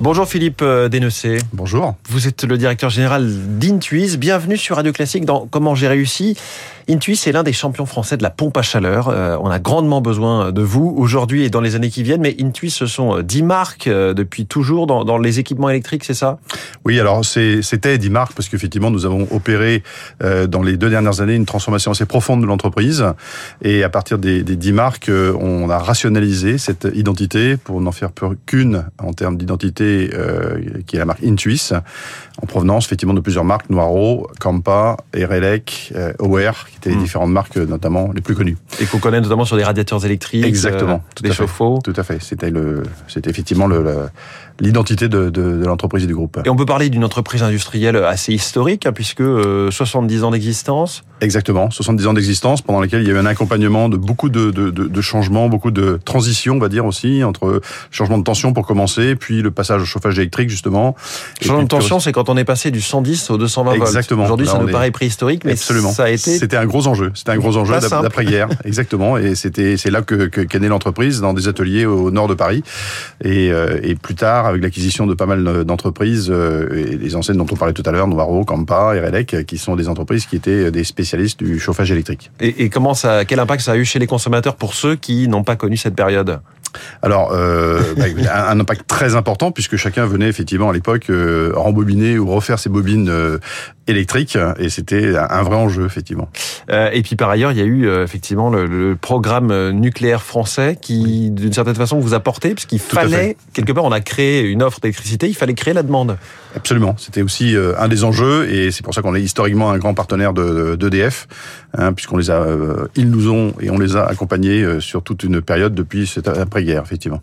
Bonjour Philippe euh, Dénecé. Bonjour. Vous êtes le directeur général d'Intuis. Bienvenue sur Radio Classique dans Comment j'ai réussi. Intuis est l'un des champions français de la pompe à chaleur. Euh, on a grandement besoin de vous aujourd'hui et dans les années qui viennent. Mais Intuis, ce sont 10 marques euh, depuis toujours dans, dans les équipements électriques, c'est ça? Oui, alors c'était 10 marques parce qu'effectivement, nous avons opéré dans les deux dernières années une transformation assez profonde de l'entreprise. Et à partir des, des 10 marques, on a rationalisé cette identité pour n'en faire qu'une en termes d'identité euh, qui est la marque Intuis, en provenance effectivement de plusieurs marques, Noiro, Campa, Erelec, euh, qui étaient les hmm. différentes marques notamment les plus connues. Et qu'on connaît notamment sur des radiateurs électriques, Exactement, euh, des chauffe-eau. Tout à fait. C'était le, c'était effectivement le, l'identité de, de, de l'entreprise et du groupe. Et on peut parler d'une entreprise industrielle assez historique, hein, puisque 70 ans d'existence. Exactement, 70 ans d'existence pendant lesquels il y a eu un accompagnement de beaucoup de, de, de, changements, beaucoup de transitions, on va dire aussi, entre changement de tension pour commencer, puis le passage au chauffage électrique justement. Changement de tension, c'est quand on est passé du 110 au 220 volts. Exactement. Aujourd'hui, ça nous paraît préhistorique, mais Absolument. ça a été. C'était un gros enjeu. C'était un gros enjeu d'après-guerre. Exactement. Et c'était, c'est là que, qu'est née l'entreprise, dans des ateliers au nord de Paris. Et, euh, et plus tard, avec l'acquisition de pas mal d'entreprises, euh, et les enseignes dont on parlait tout à l'heure, Novaro, Campa, Erelec, qui sont des entreprises qui étaient des spécialistes du chauffage électrique. Et, et comment ça, quel impact ça a eu chez les consommateurs pour ceux qui n'ont pas connu cette période? Alors, euh, bah, un impact très important puisque chacun venait effectivement à l'époque euh, rembobiner ou refaire ses bobines euh, électriques et c'était un vrai enjeu effectivement. Et puis par ailleurs, il y a eu effectivement le, le, programme nucléaire français qui, d'une certaine façon, vous a porté puisqu'il fallait quelque part, on a créé une offre d'électricité, il fallait créer la demande. Absolument, c'était aussi un des enjeux et c'est pour ça qu'on est historiquement un grand partenaire de d'EDF, hein, puisqu'on les a, ils nous ont et on les a accompagnés sur toute une période depuis cette après-guerre effectivement.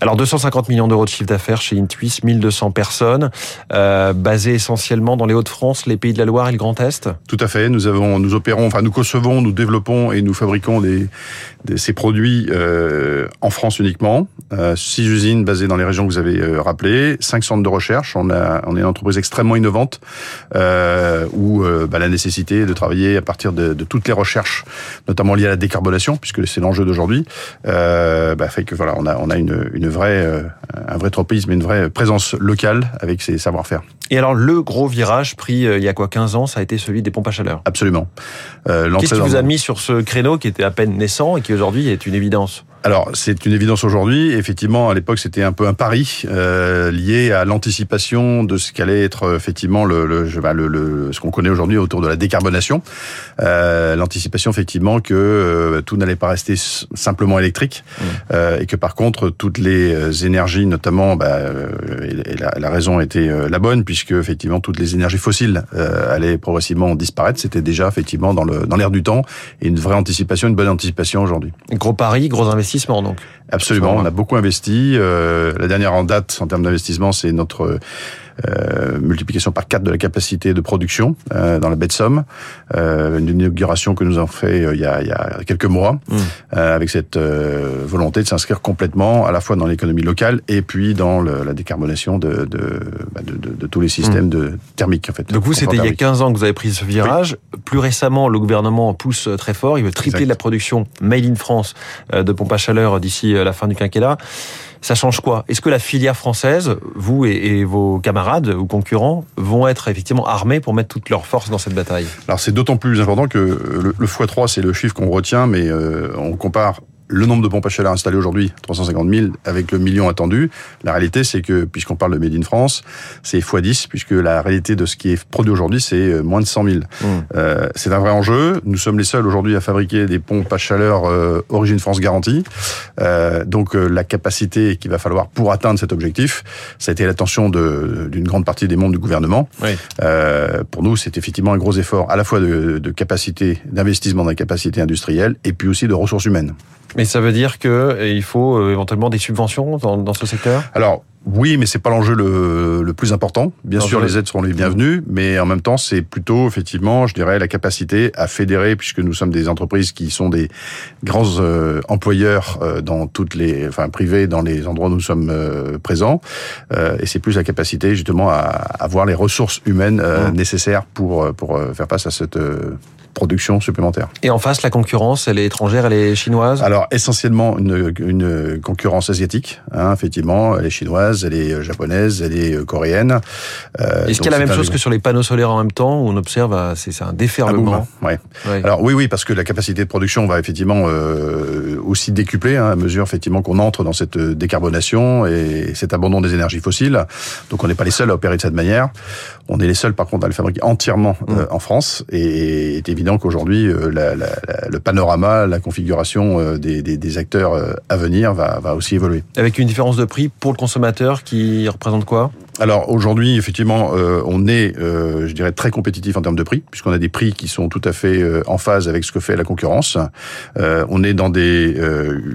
Alors 250 millions d'euros de chiffre d'affaires chez Intuis, 1200 personnes, euh, basées essentiellement dans les Hauts-de-France, les Pays de la Loire et le Grand Est. Tout à fait. Nous avons, nous opérons, enfin nous concevons, nous développons et nous fabriquons des, ces produits euh, en France uniquement. Euh, six usines basées dans les régions que vous avez euh, rappelées, cinq centres de recherche. On a, on est une entreprise extrêmement innovante euh, où euh, bah, la nécessité de travailler à partir de, de, toutes les recherches, notamment liées à la décarbonation, puisque c'est l'enjeu d'aujourd'hui, bah, fait que voilà, on a, on a une, une vraie, euh, un vrai tropisme, une vraie présence locale avec ses savoir-faire. Et alors, le gros virage pris euh, il y a quoi 15 ans, ça a été celui des pompes à chaleur Absolument. Euh, Qu'est-ce qui vous a mis sur ce créneau qui était à peine naissant et qui aujourd'hui est une évidence? Alors, c'est une évidence aujourd'hui. Effectivement, à l'époque, c'était un peu un pari euh, lié à l'anticipation de ce qu'allait être effectivement le, le, le, le ce qu'on connaît aujourd'hui autour de la décarbonation. Euh, l'anticipation, effectivement, que euh, tout n'allait pas rester simplement électrique mmh. euh, et que par contre, toutes les euh, énergies, notamment, bah, et la, la, raison était la bonne, puisque effectivement, toutes les énergies fossiles allaient progressivement disparaître. C'était déjà effectivement dans l'air dans du temps et une vraie anticipation, une bonne anticipation aujourd'hui. Gros pari, gros investissement donc. Absolument, on a beaucoup investi. Euh, la dernière en date en termes d'investissement, c'est notre euh, multiplication par 4 de la capacité de production euh, dans la baie de Somme. Euh, une inauguration que nous avons fait euh, il, y a, il, y a, quelques mois, mmh. avec cette volonté de s'inscrire complètement à la fois dans l'économie locale et puis dans le, la décarbonation de, de, bah, de, de, tous les systèmes mmh. de thermiques. En fait, Donc vous, c'était il y a 15 ans que vous avez pris ce virage. Plus récemment, le gouvernement pousse très fort. Il veut tripler la production made in France de pompes à chaleur d'ici la fin du quinquennat. Ça change quoi? Est-ce que la filière française, vous et, vos camarades ou concurrents, vont être effectivement armés pour mettre toutes leurs forces dans cette bataille. Alors c'est d'autant plus important que le, le x3, c'est le chiffre qu'on retient, mais euh, on compare le nombre de pompes à chaleur installées aujourd'hui, 350 000, avec le million attendu. La réalité, c'est que, puisqu'on parle de Made in France, c'est x10, puisque la réalité de ce qui est produit aujourd'hui, c'est euh, moins de 100 000. Mmh. Euh, c'est un vrai enjeu. Nous sommes les seuls aujourd'hui à fabriquer des pompes à chaleur euh, Origine France garantie. Euh, donc, euh, la capacité qu'il va falloir pour atteindre cet objectif, ça a été l'attention d'une grande partie des membres du gouvernement. Oui. Euh, pour nous, c'est effectivement un gros effort à la fois de, de capacité, d'investissement dans la capacité industrielle, et puis aussi de ressources humaines. Mais ça veut dire qu'il faut éventuellement des subventions dans, dans ce secteur? Alors, oui, mais c'est pas l'enjeu le, le, plus important. Bien sûr, les aides seront les bienvenues, mais en même temps, c'est plutôt effectivement, je dirais, la capacité à fédérer, puisque nous sommes des entreprises qui sont des grands euh, employeurs euh, dans toutes les, enfin privés, dans les endroits où nous sommes euh, présents, et c'est plus la capacité justement à, avoir les ressources humaines mmh. nécessaires pour pour faire face à cette production supplémentaire. Et en face, la concurrence, elle est étrangère, elle est chinoise? Alors essentiellement une, une concurrence asiatique, hein, effectivement, elle est chinoise, elle est euh, japonaise, elle est euh, coréenne. Euh, Est-ce qu'il y a la même chose que sur les panneaux solaires en même temps, où on observe, euh, c'est un déferlement? Ah ouais. Alors oui, oui, parce que la capacité de production va effectivement euh, aussi décupler hein, à mesure effectivement qu'on entre dans cette décarbonation et cet abandon des énergies fossiles. Donc on n'est pas les seuls à opérer de cette manière. On est les seuls, par contre, à le fabriquer entièrement mmh. en France. Et évident qu'aujourd'hui, euh, le panorama, la configuration euh, des, acteurs euh, à venir va aussi évoluer. Avec une différence de prix pour le consommateur qui représente quoi? Alors aujourd'hui, effectivement, euh, on est, euh, je dirais, très compétitif en termes de prix, puisqu'on a des prix qui sont tout à fait euh, en phase avec ce que fait la concurrence. on est dans des,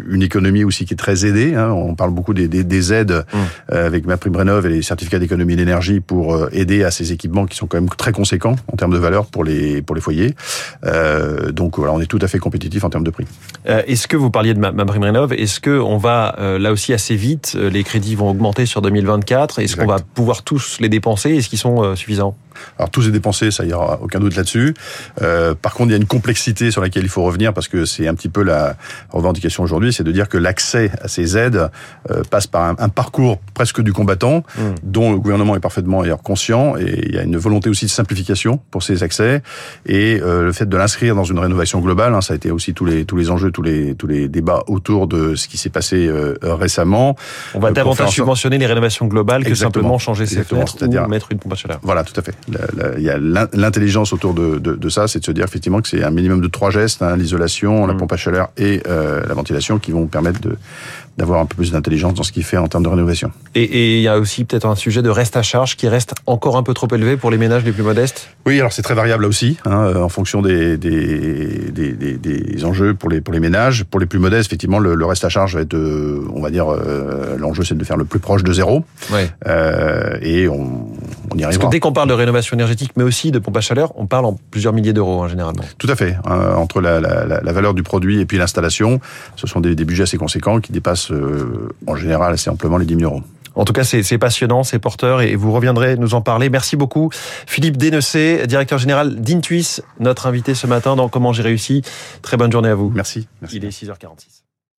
une économie aussi qui est très aidée. Hein. On parle beaucoup des, des, des aides mmh. avec ma prime rénov et les certificats d'économie d'énergie pour aider à ces équipements qui sont quand même très conséquents en termes de valeur pour les pour les foyers. donc voilà, on est tout à fait compétitif en termes de prix. est-ce que vous parliez de ma, ma prime rénov Est-ce que on va là aussi assez vite Les crédits vont augmenter sur 2024. Est-ce qu'on va pouvoir tous les dépenser Est-ce qu'ils sont euh, suffisants? Alors tous les dépenser, ça y aura aucun doute là-dessus. Euh, par contre, il y a une complexité sur laquelle il faut revenir parce que c'est un petit peu la revendication aujourd'hui, c'est de dire que l'accès à ces aides euh, passe par un, parcours presque du combattant, hmm. dont le gouvernement est parfaitement d'ailleurs conscient, et il y a une volonté aussi de simplification pour ces accès et euh, le fait de l'inscrire dans une rénovation globale, hein, ça a été aussi tous les tous les enjeux, tous les tous les débats autour de ce qui s'est passé euh, récemment. On va davantage subventionner les rénovations globales que simplement changer ses fenêtres ou mettre une pompe à chaleur. Voilà, tout à fait il y a l'intelligence autour de, de, de ça, c'est de se dire effectivement que c'est un minimum de trois gestes, hein, l'isolation, la mm. pompe à chaleur et euh, la ventilation qui vont permettre de d'avoir un peu plus d'intelligence dans ce qu'il fait en termes de rénovation. Et il y a aussi peut-être un sujet de reste à charge qui reste encore un peu trop élevé pour les ménages les plus modestes? Oui, alors c'est très variable là aussi, hein, euh, en fonction des, des, des, des, des, enjeux pour les, pour les ménages. Pour les plus modestes, effectivement, le, le reste à charge va être, on va dire, euh, l'enjeu c'est de faire le plus proche de zéro. Ouais. Euh, et on, on y arrivera. Parce que dès qu'on parle de rénovation énergétique, mais aussi de pompe à chaleur, on parle en plusieurs milliers d'euros hein, généralement. Tout à fait. Hein, entre la, la, la, valeur du produit et puis l'installation, ce sont des, des budgets assez conséquents qui dépassent euh, en général assez amplement les 10 000 euros. En tout cas, c'est passionnant, c'est porteur et vous reviendrez nous en parler. Merci beaucoup. Philippe Dénecé, directeur général d'Intuis, notre invité ce matin dans Comment j'ai réussi. Très bonne journée à vous. Merci. Merci. Il est 6h46.